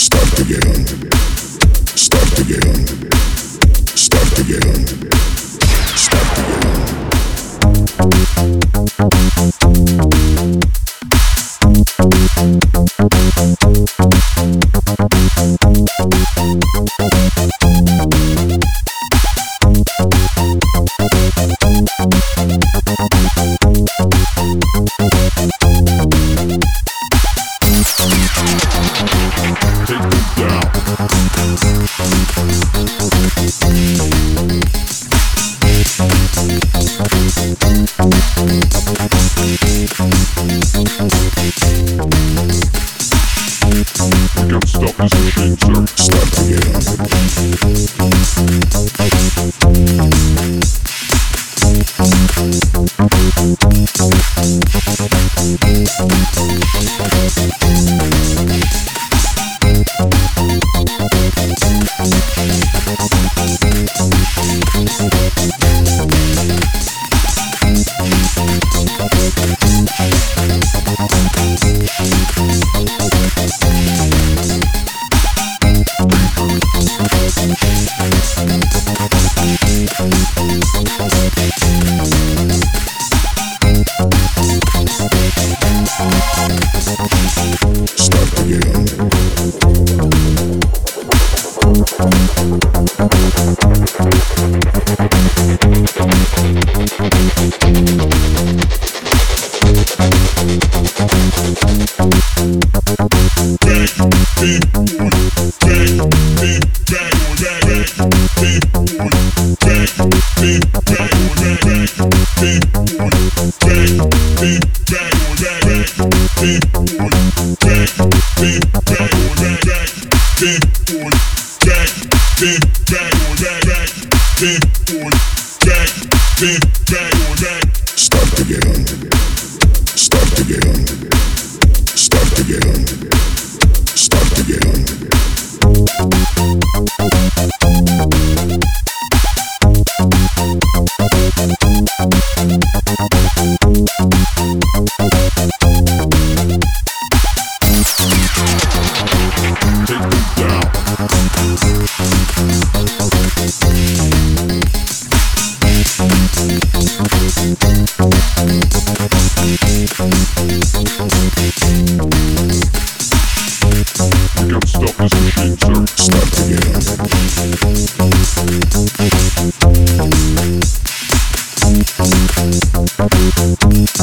Start again. Start again. Start again. Start again. Stop again. Start again. Start again. Start again. Start again.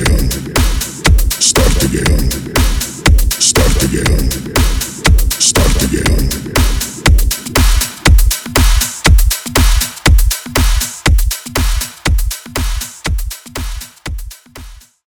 Again. Start again. Start again.